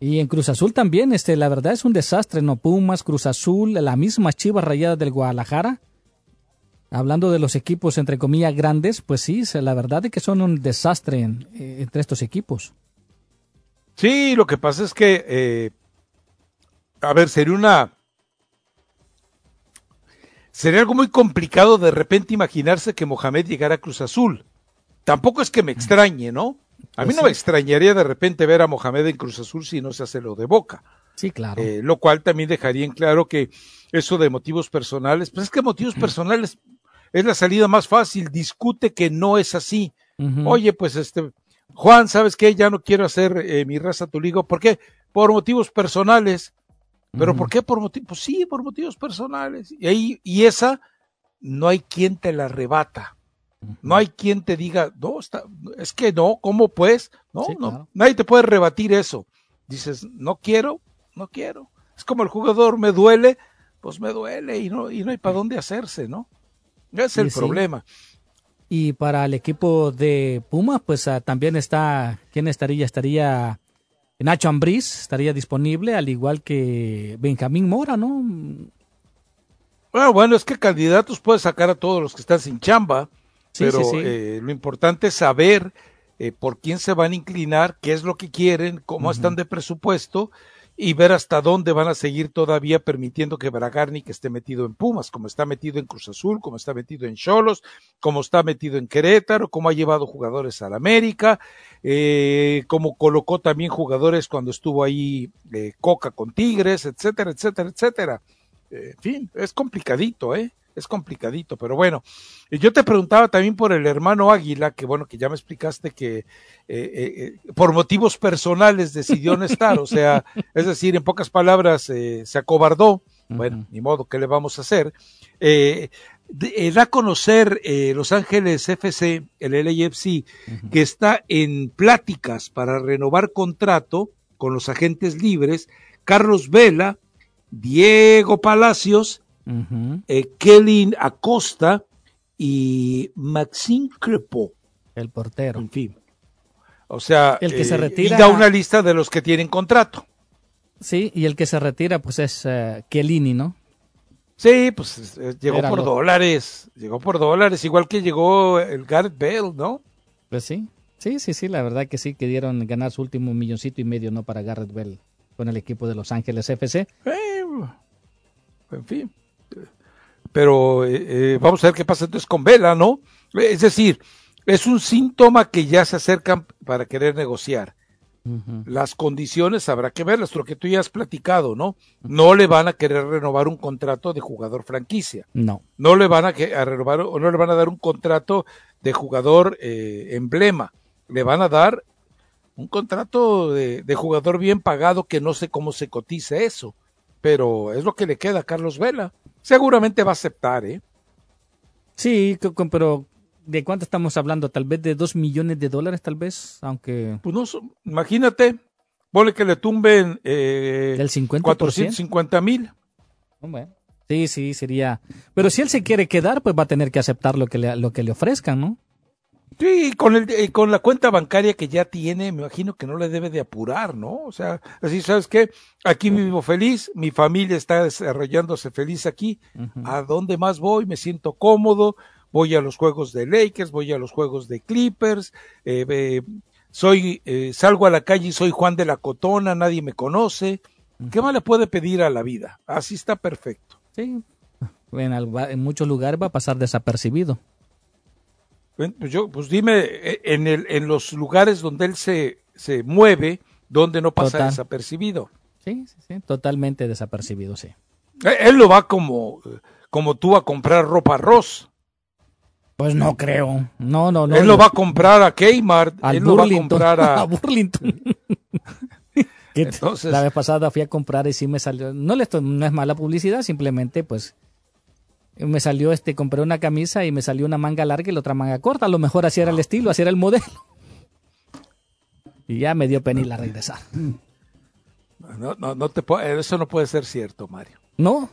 Y en Cruz Azul también, este, la verdad es un desastre, ¿no? Pumas, Cruz Azul, la misma Chivas Rayada del Guadalajara. Hablando de los equipos, entre comillas, grandes, pues sí, la verdad es que son un desastre eh, entre estos equipos. Sí, lo que pasa es que, eh, a ver, sería una... Sería algo muy complicado de repente imaginarse que Mohamed llegara a Cruz Azul tampoco es que me extrañe, ¿no? A mí pues no me extrañaría de repente ver a Mohamed en Cruz Azul si no se hace lo de Boca. Sí, claro. Eh, lo cual también dejaría en claro que eso de motivos personales, pues es que motivos personales es la salida más fácil. Discute que no es así. Oye, pues este, Juan, ¿sabes qué? Ya no quiero hacer eh, mi raza tu ligo. ¿Por qué? Por motivos personales. ¿Pero por qué por motivos? Pues sí, por motivos personales. Y ahí, y esa, no hay quien te la arrebata. No hay quien te diga, no, está, es que no, ¿cómo pues? No, no, nadie te puede rebatir eso. Dices, no quiero, no quiero. Es como el jugador, me duele, pues me duele y no, y no hay para dónde hacerse, ¿no? Ese es el problema. Y para el equipo de Puma, pues ah, también está, ¿quién estaría? Estaría Nacho Ambriz, estaría disponible, al igual que Benjamín Mora, ¿no? Bueno, bueno, es que candidatos puede sacar a todos los que están sin chamba pero eh, lo importante es saber eh, por quién se van a inclinar, qué es lo que quieren, cómo están de presupuesto y ver hasta dónde van a seguir todavía permitiendo que que esté metido en Pumas, como está metido en Cruz Azul, como está metido en Cholos, como está metido en Querétaro, como ha llevado jugadores al América, eh, como colocó también jugadores cuando estuvo ahí Coca con Tigres, etcétera, etcétera, etcétera. en fin, es complicadito, ¿eh? Es complicadito, pero bueno. Yo te preguntaba también por el hermano Águila, que bueno, que ya me explicaste que eh, eh, eh, por motivos personales decidió no estar, o sea, es decir, en pocas palabras se acobardó. Bueno, ni modo, ¿qué le vamos a hacer? da a conocer Los Ángeles FC, el LAFC, que está en pláticas para renovar contrato con los agentes libres, Carlos Vela, Diego Palacios uh Acosta y Maxime Crepo. El portero. En fin. O sea, El que se eh, retira- y da una lista de los que tienen contrato. Sí, y el que se retira, pues es Chiellini, ¿no? Sí, pues eh, llegó Era por lo- dólares, llegó por dólares, igual que llegó el Gareth Bale, ¿no? Pues sí, sí, sí, sí, la verdad que sí, que dieron ganar su último milloncito y medio, ¿no? Para Garrett Bell con el equipo de Los Ángeles FC. Eh, en fin. Pero eh, eh, vamos a ver qué pasa entonces con Vela, ¿no? Es decir, es un síntoma que ya se acercan para querer negociar. Las condiciones habrá que verlas, lo que tú ya has platicado, ¿no? No le van a querer renovar un contrato de jugador franquicia. No. No le van a, que- a renovar o no le van a dar un contrato de jugador eh, emblema. Le van a dar un contrato de, de jugador bien pagado que no sé cómo se cotice eso. Pero es lo que le queda a Carlos Vela. Seguramente va a aceptar, ¿eh? Sí, pero ¿de cuánto estamos hablando? Tal vez de dos millones de dólares, tal vez, aunque... Pues no, imagínate, ponle que le tumben eh, ¿Del 50%? 450 mil. Bueno, sí, sí, sería... Pero si él se quiere quedar, pues va a tener que aceptar lo que le, lo que le ofrezcan, ¿no? Sí, con, el, eh, con la cuenta bancaria que ya tiene, me imagino que no le debe de apurar, ¿no? O sea, así, ¿sabes qué? Aquí vivo feliz, mi familia está desarrollándose feliz aquí. ¿A dónde más voy? Me siento cómodo, voy a los juegos de Lakers, voy a los juegos de Clippers, eh, eh, soy, eh, salgo a la calle y soy Juan de la Cotona, nadie me conoce. ¿Qué más le puede pedir a la vida? Así está perfecto. Sí. En, en muchos lugares va a pasar desapercibido. Pues yo, pues dime, eh, en, el, en los lugares donde él se, se mueve, donde no pasa Total. desapercibido. Sí, sí, sí, totalmente desapercibido, sí. Eh, Él lo va como, eh, como tú a comprar ropa Ross. Pues no creo. No, no, no. él lo va a comprar a Kmart, al él lo va a Burlington. comprar a... a Burlington. Entonces- la vez pasada fui a comprar y sí me salió. No, le estoy- no es mala publicidad, simplemente pues me salió este, compré una camisa y me salió una manga larga y la otra manga corta. A lo mejor así era el estilo, así era el modelo. Y ya me dio pena ir a regresar. No, no, no te puedo- eso no puede ser cierto, Mario. ¿No?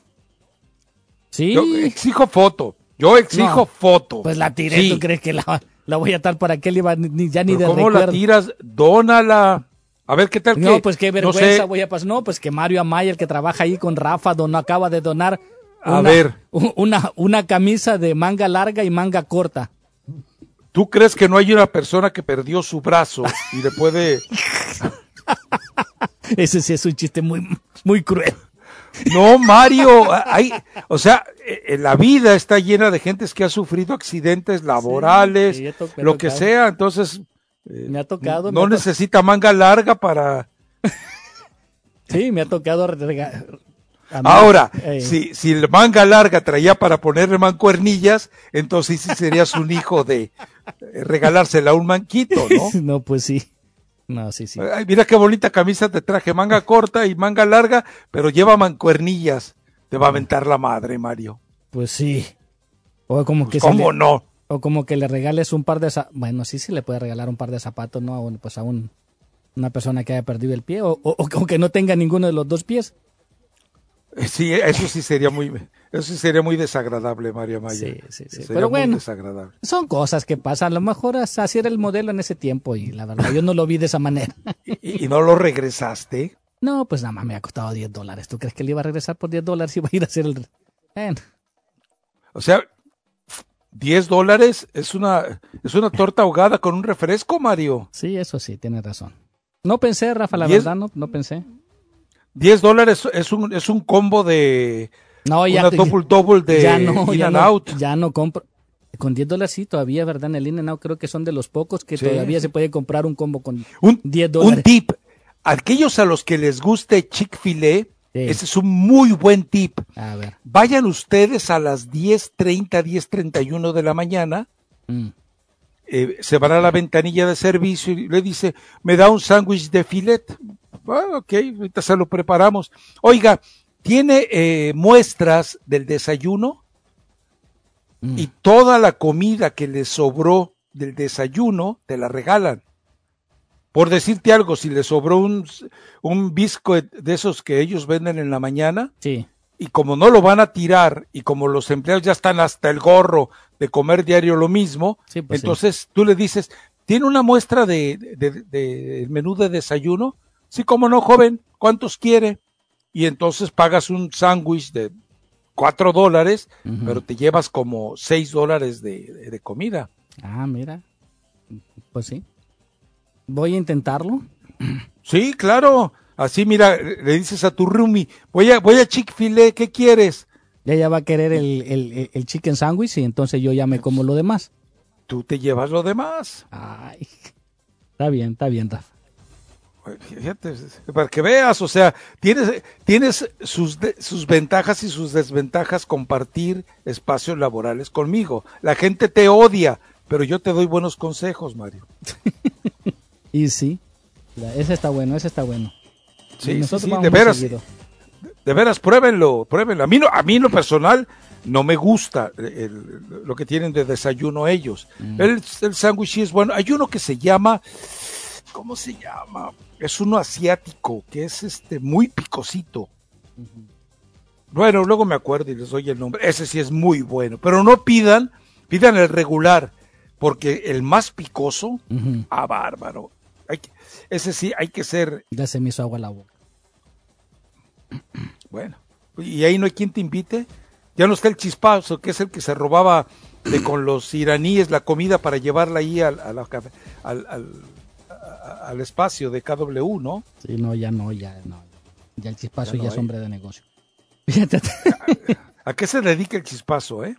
Sí. Yo exijo foto, yo exijo No, foto. Pues la tiré, Sí. ¿tú crees que la, la voy a atar para qué le iba ni, ya ni de ¿Cómo la tiras? Dónala. A ver qué tal No, que- pues qué no vergüenza sé, voy a pasar. No, pues que Mario Amaya, el que trabaja ahí con Rafa, donó, acaba de donar A una, ver. una, una camisa de manga larga y manga corta. ¿Tú crees que no hay una persona que perdió su brazo y le puede... Ese sí es un chiste muy, muy cruel. No, Mario, hay, o sea, eh, la vida está llena de gentes que ha sufrido accidentes laborales, sí, lo que sea, entonces Me ha tocado. no me necesita manga larga para... Sí, me ha tocado Ahora, Ey. si, si la manga larga traía para ponerle mancuernillas, entonces sí serías un hijo de eh, regalársela a un manquito, ¿no? No, pues sí. No, sí, sí. Ay, mira qué bonita camisa te traje, manga corta y manga larga, pero lleva mancuernillas. Te va a aventar la madre, Mario. Pues sí. O como que Pues, ¿Cómo le- no? O como que le regales un par de zapatos. Bueno, sí, sí le puede regalar un par de zapatos, ¿no? A un- pues a un, una persona que haya perdido el pie o, o- o que no tenga ninguno de los dos pies. Eh, Sí, eso sí sería muy, eso sí sería muy desagradable, Mario Maya. Sí, sí, sí. Sería Pero bueno. desagradable. Son cosas que pasan. A lo mejor así era el modelo en ese tiempo y la verdad yo no lo vi de esa manera. ¿Y, y no lo regresaste? No, pues nada más me ha costado 10 dólares. ¿Tú crees que le iba a regresar por 10 dólares y iba a ir a hacer el... Bueno, O sea, 10 dólares es una, es una torta ahogada con un refresco, Mario. sí, eso sí, tienes razón. No pensé, Rafa, la verdad, no, no pensé. 10 dólares es un, es un combo de No, ya, una double double de ya no, In ya and no, Out. ya no compro. Con 10 dólares sí, todavía, ¿verdad? En el In and Out creo que son de los pocos que Sí. todavía se puede comprar un combo con Un, 10 dólares. un tip. Aquellos a los que les guste Chick-fil-A, Sí. ese es un muy buen tip. A ver. Vayan ustedes a las 10.30, 10.31 de la mañana, mm, eh, se van a la ventanilla de servicio y le dice, me da un sándwich de filet. Ah, ok, ahorita se lo preparamos. Oiga, ¿tiene eh, muestras del desayuno? mm. Y toda la comida que le sobró del desayuno te la regalan. Por decirte algo, si le sobró un, un biscuit de esos que ellos venden en la mañana, Sí. y como no lo van a tirar y como los empleados ya están hasta el gorro de comer diario lo mismo, Sí, pues sí. entonces tú le dices, ¿Tiene una muestra de, de, de- menú de desayuno? Sí, cómo no, joven, ¿cuántos quiere? Y entonces pagas un sándwich de cuatro dólares, pero te llevas como seis dólares de, de- de comida. Ah, mira. Pues sí. Voy a intentarlo. Sí, claro. Así, mira, le dices a tu roomie, voy a, voy a Chick-fil-A, ¿qué quieres? Ya ya va a querer el, el, el chicken sandwich y entonces yo ya me como lo demás. Tú te llevas lo demás. Ay. Está bien, está bien, Rafa. Fíjate, para que veas, o sea, tienes, tienes sus, de- sus ventajas y sus desventajas compartir espacios laborales conmigo. La gente te odia, pero yo te doy buenos consejos, Mario. Y sí, ese está bueno, ese está bueno. Sí, sí, nosotros sí, vamos de veras. seguido. De veras, pruébenlo, pruébenlo. A mí, no, a mí en lo personal no me gusta el- lo que tienen de desayuno ellos. Mm. El, el sándwich sí es bueno. Hay uno que se llama, ¿cómo se llama? Es uno asiático, que es este muy picosito. Bueno, luego me acuerdo y les doy el nombre. Ese sí es muy bueno. Pero no pidan, pidan el regular, porque el más picoso, Ujú. ah, bárbaro. Hay que- ese sí, hay que ser Ya se me hizo agua la boca. Bueno, y ahí no hay quien te invite. Ya no está el chispazo, que es el que se robaba de con los iraníes la comida para llevarla ahí al, a la al- a- al espacio de KW, ¿no? Sí, no, ya no, ya no. Ya el chispazo Ya es hombre de negocio. Fíjate. ¿A qué se dedica el chispazo, eh?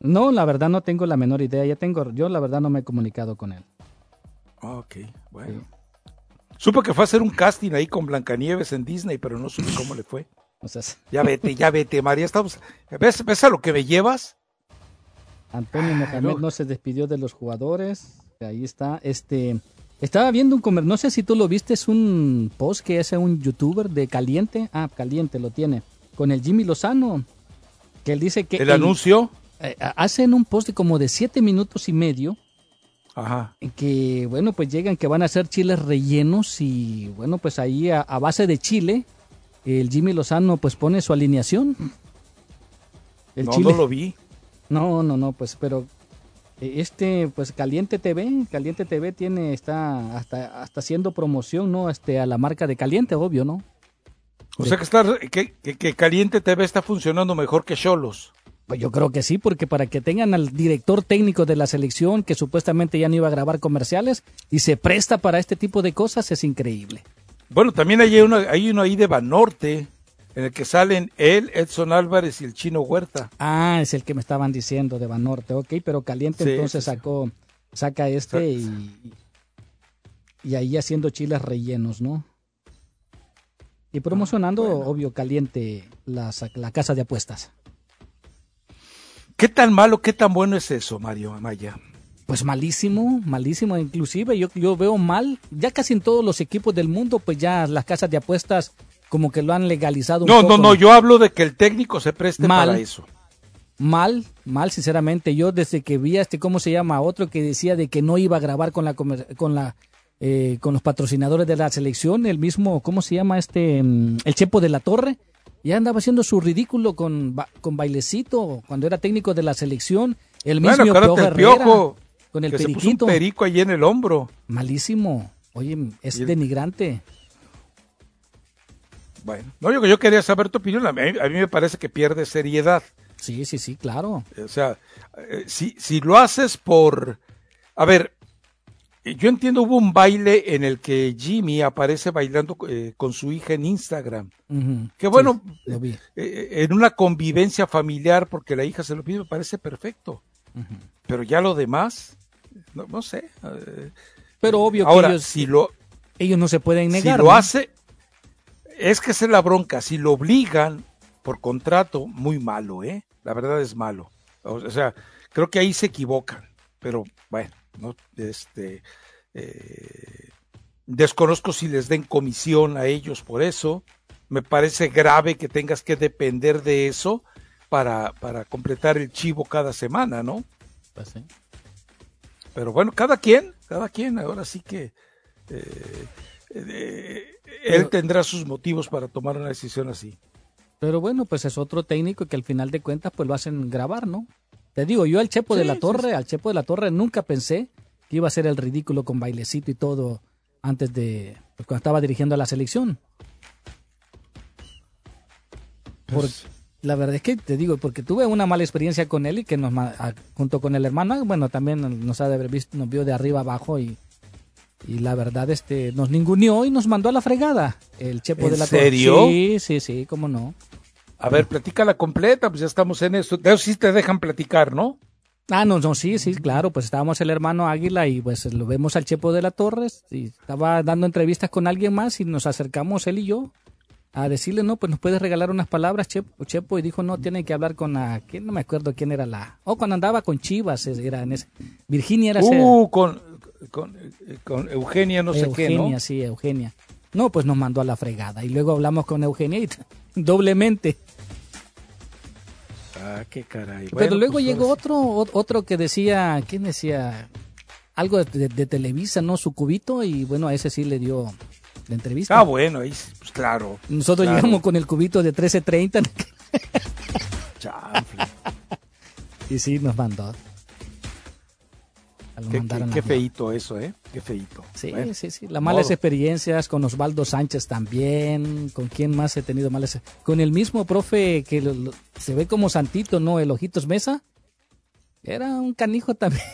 No, la verdad no tengo la menor idea. Ya tengo, yo la verdad no me he comunicado con él. Ah, Ok, bueno. Supo que fue a hacer un casting ahí con Blancanieves en Disney, pero no supe cómo le fue. O sea, Ya vete, ya vete, María. Estamos... ¿Ves, ¿Ves a lo que me llevas? Antonio Mohamed no. no se despidió de los jugadores. Ahí está. Este, estaba viendo un comer, no sé si tú lo viste, es un post que hace un youtuber de Caliente. Ah, Caliente lo tiene. Con el Jimmy Lozano. Que él dice que. ¿El anuncio? eh, hacen un post de como de siete minutos y medio. Ajá. que bueno pues llegan que van a hacer chiles rellenos y bueno pues ahí a, a base de chile el Jimmy Lozano pues pone su alineación el no, chile no lo vi. no no no pues pero eh, este pues Caliente TV Caliente TV tiene está hasta hasta haciendo promoción no este a la marca de Caliente obvio no O sea que, está, que, que, que Caliente TV está funcionando mejor que Cholos. Pues yo creo que sí, porque para que tengan al director técnico de la selección que supuestamente ya no iba a grabar comerciales y se presta para este tipo de cosas es increíble. Bueno, también hay uno, hay uno ahí de Banorte, en el que salen él, Edson Álvarez y el Chino Huerta. Ah, es el que me estaban diciendo de Banorte, ok, pero Caliente Sí, entonces sí, sí. sacó, saca este y, y ahí haciendo chiles rellenos, ¿no? Y promocionando, obvio, Caliente la, la casa de apuestas. ¿Qué tan malo, qué tan bueno es eso, Mario Amaya? Pues malísimo, malísimo. Inclusive yo, yo veo mal, ya casi en todos los equipos del mundo, pues ya las casas de apuestas como que lo han legalizado un No, poco. no, no, yo hablo de que el técnico se preste Mal. para eso. Mal, mal, sinceramente. Yo desde que vi a este, ¿cómo se llama? Otro que decía de que no iba a grabar con la con la eh, con los patrocinadores de la selección, el mismo, ¿cómo se llama este? mm, El Chepo de la Torre. Ya andaba haciendo su ridículo con, ba- con bailecito cuando era técnico de la selección. El mismo Bueno, acuérdate Piojo el Herrera, con el que se puso un periquito. perico ahí en el hombro. Malísimo. Oye, es el- denigrante. Bueno, no, yo, yo quería saber tu opinión. A mí, a mí me parece que pierde seriedad. Sí, sí, sí, claro. O sea, eh, si, si lo haces por... A ver, yo entiendo, hubo un baile en el que Jimmy aparece bailando eh, con su hija en Instagram. Que bueno, Sí, lo vi. eh, en una convivencia familiar, porque la hija se lo pide, me parece perfecto. Pero ya lo demás, no, no sé. Pero obvio Ahora, que ellos, si lo, ellos no se pueden negar. si lo ¿no? hace, es que esa es la bronca. Si lo obligan por contrato, muy malo, ¿eh? La verdad es malo. O sea, creo que ahí se equivocan. Pero bueno, no, este, eh, desconozco si les den comisión a ellos por eso. Me parece grave que tengas que depender de eso para, para completar el chivo cada semana, ¿no? Pues sí. Pero bueno, cada quien, cada quien, ahora sí que eh, eh, él tendrá sus motivos para tomar una decisión así. Pero bueno, pues es otro técnico que al final de cuentas pues lo hacen grabar, ¿no? Te digo, yo al Chepo de la sí, Torre, al Chepo de la Torre nunca pensé que iba a hacer el ridículo con bailecito y todo antes de pues, cuando estaba dirigiendo a la selección. Por, la verdad es que te digo, porque tuve una mala experiencia con él y que nos junto con el hermano, bueno, también nos ha de haber visto, nos vio de arriba abajo y, y la verdad este nos ninguneó y nos mandó a la fregada el chepo de la serio? Sí, sí, sí, cómo no. A ver, platícala completa, pues ya estamos en eso. De eso sí te dejan platicar, ¿no? Ah, no, no, sí, sí, claro, pues estábamos el hermano Águila y pues lo vemos al Chepo de la Torres y estaba dando entrevistas con alguien más y nos acercamos él y yo a decirle, no, pues nos puedes regalar unas palabras, Chepo, Chepo y dijo, no, tiene que hablar con la, ¿quién? no me acuerdo quién era la, oh, cuando andaba con Chivas, era en ese, Virginia era Uh, con, con, con, Eugenia, no sé qué, ¿no? Eugenia, sí, Eugenia. No, pues nos mandó a la fregada y luego hablamos con Eugenia y doblemente. Ah, qué caray. Pero luego pues, llegó otro, otro que decía, ¿quién decía? Algo de, Televisa, ¿no? Su cubito, y bueno, a ese sí le dio la entrevista. Ah, bueno, ahí, pues claro. Nosotros llegamos con el cubito de 1330. y sí, nos mandó. Qué, feito eso, ¿eh? Qué feito. Sí, sí, sí. Las malas experiencias con Osvaldo Sánchez también. ¿Con quién más he tenido malas? Con el mismo profe que se ve como santito, ¿no? El Ojitos Mesa. Era un canijo también.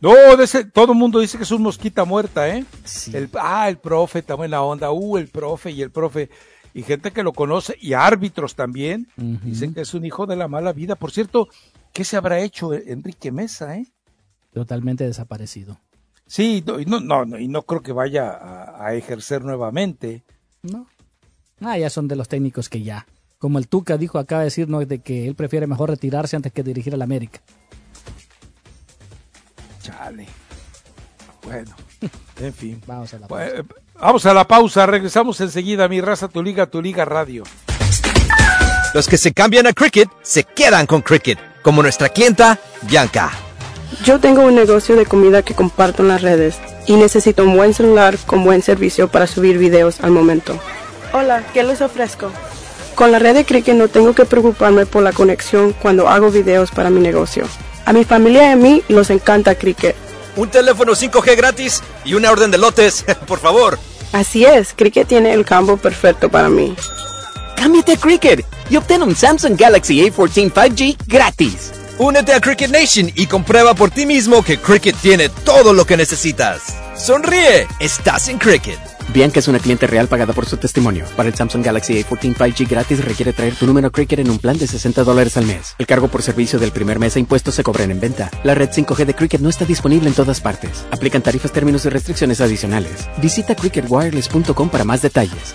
No, de ese, todo el mundo dice que es un mosquita muerta, ¿eh? El, ah, el profe, está buena onda. Uh, el profe y el profe. Y gente que lo conoce, y árbitros también, dicen que es un hijo de la mala vida. Por cierto, ¿qué se habrá hecho Enrique Mesa, eh? Totalmente desaparecido. Sí, no, no, no, y no creo que vaya a, ejercer nuevamente. No. Ah, ya son de los técnicos que ya. Como el Tuca dijo, acaba de decir de que él prefiere mejor retirarse antes que dirigir al América. Chale. Bueno, en fin. vamos a la pausa. vamos a la pausa, regresamos enseguida. Mi raza, tu liga, tu liga radio. Los que se cambian a Cricket se quedan con Cricket, como nuestra clienta Bianca. Yo tengo un negocio de comida que comparto en las redes y necesito un buen celular con buen servicio para subir videos al momento. Hola, ¿qué les ofrezco? Con la red de Cricket no tengo que preocuparme por la conexión cuando hago videos para mi negocio. A mi familia y a mí nos encanta Cricket. Un teléfono 5G gratis y una orden de lotes, por favor. Así es, Cricket tiene el campo perfecto para mí. Cámbiate a Cricket y obtén un Samsung Galaxy A14 5G gratis. Únete a Cricket Nation y comprueba por ti mismo que Cricket tiene todo lo que necesitas. Sonríe, estás en Cricket. Bianca es una cliente real pagada por su testimonio. Para el Samsung Galaxy A14 5G gratis requiere traer tu número Cricket en un plan de 60 dólares al mes. El cargo por servicio del primer mes e impuestos se cobran en venta. La red 5G de Cricket no está disponible en todas partes. Aplican tarifas, términos y restricciones adicionales. Visita cricketwireless.com para más detalles.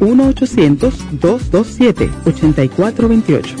1-800-227-8428.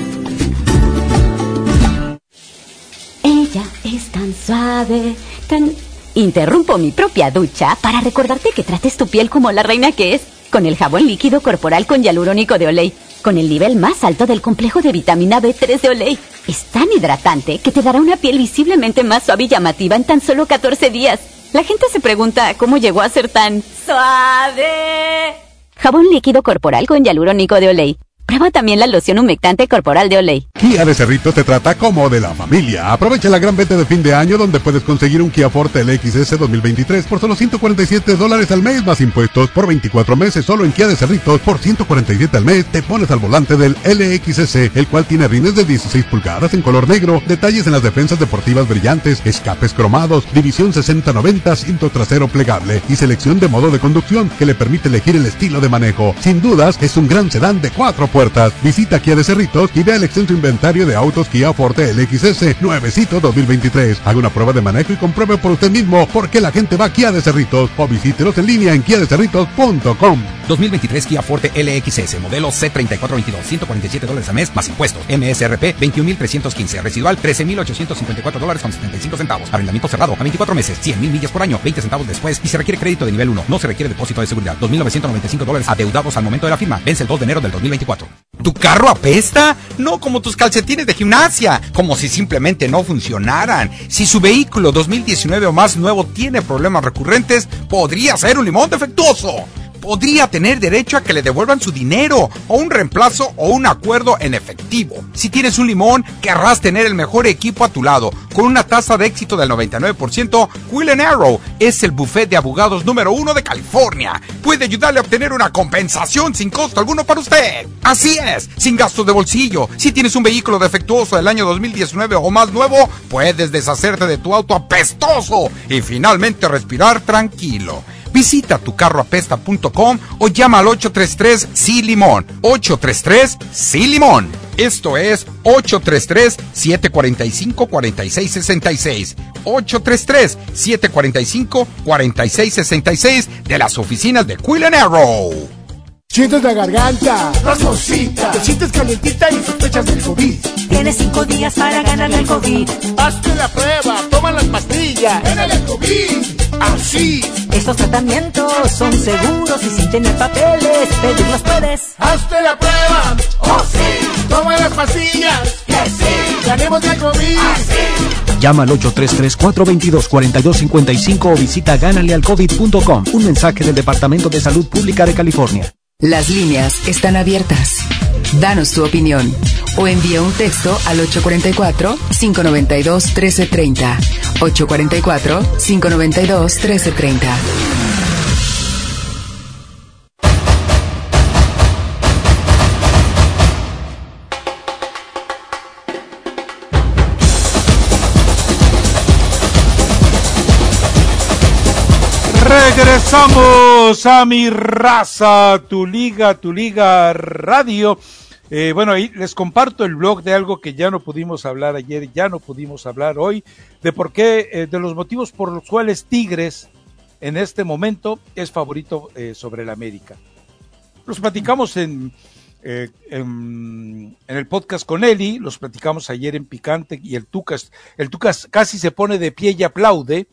Ella es tan suave, tan... Interrumpo mi propia ducha para recordarte que trates tu piel como la reina que es, con el jabón líquido corporal con hialurónico de Olay, con el nivel más alto del complejo de vitamina B3 de Olay. Es tan hidratante que te dará una piel visiblemente más suave y llamativa en tan solo 14 días. La gente se pregunta cómo llegó a ser tan suave. Jabón líquido corporal con hialurónico de Olay. Prueba también la loción humectante corporal de Olay. Kia de Cerrito te trata como de la familia. Aprovecha la gran venta de fin de año donde puedes conseguir un Kia Forte LXS 2023 por solo 147 dólares al mes más impuestos por 24 meses solo en Kia de Cerritos por 147 al mes te pones al volante del LXS el cual tiene rines de 16 pulgadas en color negro, detalles en las defensas deportivas brillantes, escapes cromados, división 60-90, cinto trasero plegable y selección de modo de conducción que le permite elegir el estilo de manejo. Sin dudas es un gran sedán de cuatro puertas Visita Kia de Cerritos y vea el extenso inventario de autos Kia Forte LXS, nuevecito 2023. Haga una prueba de manejo y compruebe por usted mismo por qué la gente va a Kia de Cerritos o visítelos en línea en kiadecerritos.com. 2023 Kia Forte LXS, modelo C3422, 147 dólares a mes, más impuestos. MSRP 21.315, residual 13.854 dólares con 75 centavos. Arrendamiento cerrado a 24 meses, 100 mil millas por año, 20 centavos después y se requiere crédito de nivel 1. No se requiere depósito de seguridad. 2.995 dólares adeudados al momento de la firma. Vence el 2 de enero del 2024. ¿Tu carro apesta? No como tus calcetines de gimnasia, como si simplemente no funcionaran. Si su vehículo 2019 o más nuevo tiene problemas recurrentes, podría ser un limón defectuoso podría tener derecho a que le devuelvan su dinero o un reemplazo o un acuerdo en efectivo. Si tienes un limón, querrás tener el mejor equipo a tu lado. Con una tasa de éxito del 99%, Will Arrow es el buffet de abogados número uno de California. Puede ayudarle a obtener una compensación sin costo alguno para usted. Así es, sin gastos de bolsillo. Si tienes un vehículo defectuoso del año 2019 o más nuevo, puedes deshacerte de tu auto apestoso y finalmente respirar tranquilo. Visita tucarroapesta.com o llama al 833 Sí Limón. 833 Sí Limón. Esto es 833-745-4666. 833-745-4666 de las oficinas de Quill Arrow. Sientes la garganta, rasmosita, te sientes calientita y sospechas del COVID. Tienes cinco días para ganarle al COVID. Hazte la prueba, toma las pastillas, gánale el COVID. Así. Estos tratamientos son seguros y sin tener papeles, pedirlos puedes. Hazte la prueba, oh sí. Toma las pastillas, que sí. Ganemos el COVID. Así. Llama al 833-422-4255 o visita ganalealcovid.com. Un mensaje del Departamento de Salud Pública de California. Las líneas están abiertas. Danos tu opinión o envía un texto al 844-592-1330. 844-592-1330. Regresamos a mi raza, tu liga, tu liga radio. Eh, bueno, ahí les comparto el blog de algo que ya no pudimos hablar ayer, ya no pudimos hablar hoy, de por qué, eh, de los motivos por los cuales Tigres en este momento es favorito eh, sobre el América. Los platicamos en, eh, en, en, el podcast con Eli, los platicamos ayer en Picante y el Tucas, el Tucas casi se pone de pie y aplaude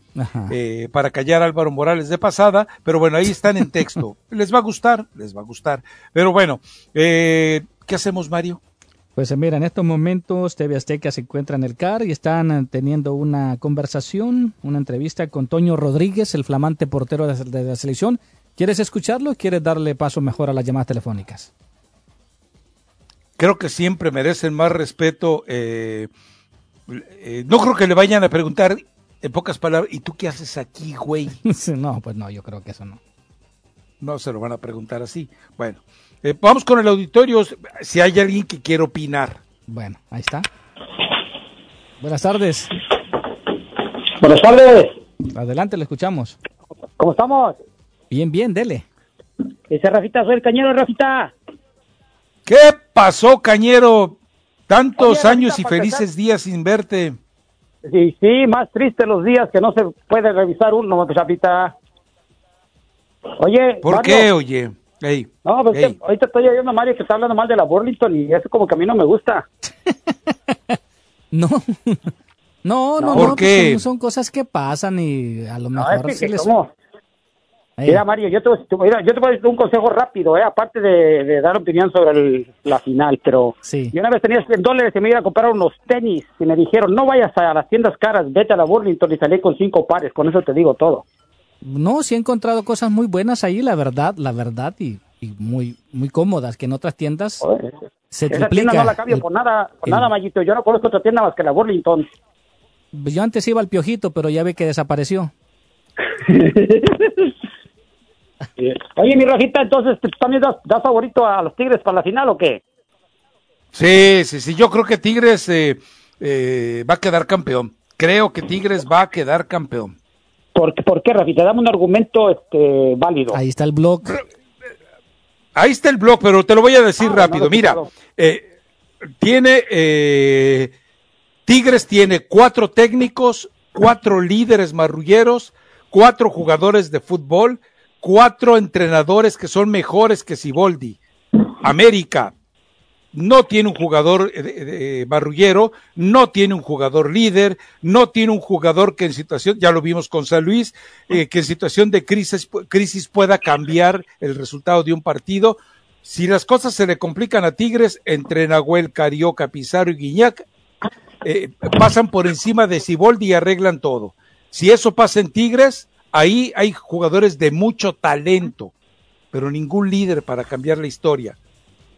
eh, para callar a Álvaro Morales de pasada, pero bueno, ahí están en texto. les va a gustar, les va a gustar. Pero bueno, eh, ¿qué hacemos, Mario? Pues mira, en estos momentos TV Azteca se encuentra en el CAR y están teniendo una conversación, una entrevista con Toño Rodríguez, el flamante portero de, de la selección. ¿Quieres escucharlo o quieres darle paso mejor a las llamadas telefónicas? Creo que siempre merecen más respeto. Eh, eh, no creo que le vayan a preguntar en pocas palabras, ¿y tú qué haces aquí, güey? no, pues no, yo creo que eso no. No se lo van a preguntar así. Bueno, eh, vamos con el auditorio, si hay alguien que quiera opinar. Bueno, ahí está. Buenas tardes. Buenas tardes. Adelante, le escuchamos. ¿Cómo estamos? Bien, bien, dele. Ese Rafita, soy el cañero, Rafita. ¿Qué pasó, Cañero? Tantos Oye, años y felices días sin verte. Sí, sí, más triste los días que no se puede revisar uno, Rafita. Oye. ¿Por Mario, qué, oye? No, pues hey. que ahorita estoy oyendo a Mario que está hablando mal de la Burlington y eso como que a mí no me gusta. no. No, no, ¿Por no, qué? pues son, son, cosas que pasan y a lo mejor no, es que, se les... ¿cómo? Mira, Mario, yo te, mira, yo te voy a decir un consejo rápido, ¿eh? aparte de, de dar opinión sobre el, la final, pero sí. yo una vez tenía 100 dólares y me iba a comprar unos tenis y me dijeron, no vayas a las tiendas caras, vete a la Burlington y salí con cinco pares, con eso te digo todo. No, sí he encontrado cosas muy buenas ahí, la verdad, la verdad, y, y muy muy cómodas, que en otras tiendas Oye, se esa triplica. tienda no la cambio el- por nada, por el- nada, Mayito, yo no conozco otra tienda más que la Burlington. Yo antes iba al Piojito, pero ya ve que desapareció. Oye, mi Rafita, entonces, ¿tú también das, das favorito a los Tigres para la final o qué? Sí, sí, sí, yo creo que Tigres eh, eh, va a quedar campeón. Creo que Tigres va a quedar campeón. ¿Por, por qué, Rafita? Dame un argumento este, válido. Ahí está el blog. Ahí está el blog, pero te lo voy a decir rápido. Mira, eh, tiene eh, Tigres tiene cuatro técnicos, cuatro líderes marrulleros, cuatro jugadores de fútbol, cuatro entrenadores que son mejores que Siboldi. América no tiene un jugador eh, marrullero, no tiene un jugador líder, no tiene un jugador que en situación, ya lo vimos con San Luis, eh, que en situación de crisis, crisis pueda cambiar el resultado de un partido. Si las cosas se le complican a Tigres, entre Nahuel, Carioca, Pizarro y Guiñac, eh, pasan por encima de Siboldi y arreglan todo. Si eso pasa en Tigres, ahí hay jugadores de mucho talento, pero ningún líder para cambiar la historia.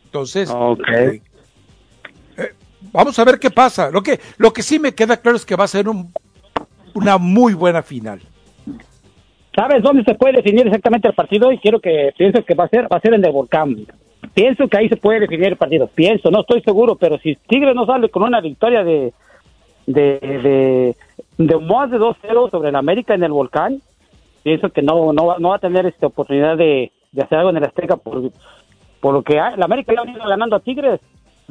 Entonces, eh, eh, vamos a ver qué pasa. Lo que, lo que sí me queda claro es que va a ser un, una muy buena final. ¿Sabes dónde se puede definir exactamente el partido? Y quiero que pienses que va a ser, va a ser en el volcán pienso que ahí se puede definir el partido. Pienso, no estoy seguro, pero si Tigre no sale con una victoria de de, de, más de 2-0 sobre el América en el volcán, pienso que no, no, va a tener esta oportunidad de, hacer algo en el Azteca por, por lo que hay. el América le ha venido ganando a Tigres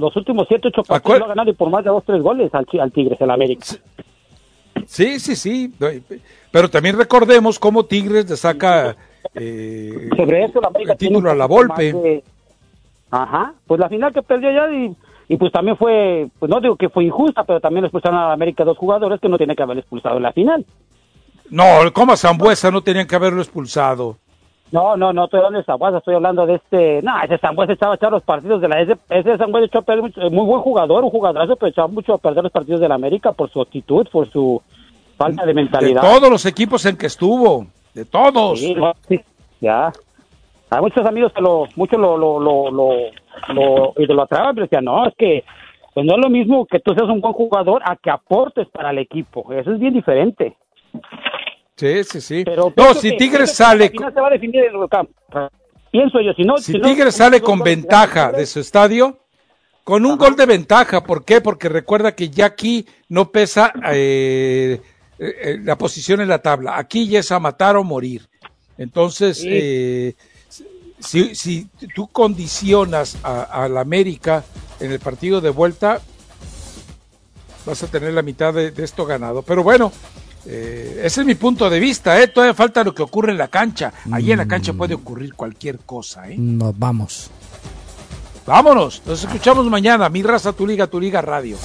los últimos 7, 8 partidos lo ha ganado y por más de 2, 3 goles al, al Tigres, el América. Sí, sí, sí, pero también recordemos cómo Tigres le saca eh, sobre eso la América el título a la Volpe. Ajá, pues la final que perdió ya y, y, pues también fue, pues no digo que fue injusta, pero también expulsaron a América dos jugadores que no tienen que haber expulsado en la final. No, como a Zambuesa no tenían que haberlo expulsado. No, no, no estoy hablando de Zambuesa, estoy hablando de este, no, ese Zambuesa echaba a echar los partidos de la, ese, ese Zambuesa echó a perder mucho, muy buen jugador, un jugadorazo, pero echaba mucho a perder los partidos de la América por su actitud, por su falta de mentalidad. De todos los equipos en que estuvo, de todos. Sí, sí, ya. Hay muchos amigos que lo, muchos lo, lo, lo, lo, lo idolatraban, pero decían, no, es que pues no es lo mismo que tú seas un buen jugador a que aportes para el equipo. Eso es bien diferente. Sí, sí, sí. Pero no, si Tigres sale... se va a definir el campo. Pienso yo, si no... Si, Tigres sale con ventaja de su estadio, con un gol de ventaja, ¿por qué? Porque recuerda que ya aquí no pesa eh, eh, la posición en la tabla. Aquí ya es a matar o morir. Entonces, eh, si, si tú condicionas a, la América en el partido de vuelta, vas a tener la mitad de, esto ganado. Pero bueno, eh, ese es mi punto de vista. ¿eh? Todavía falta lo que ocurre en la cancha. Allí en la cancha puede ocurrir cualquier cosa. ¿eh? Nos vamos. Vámonos. Nos escuchamos mañana. Mi raza, tu liga, tu liga radio.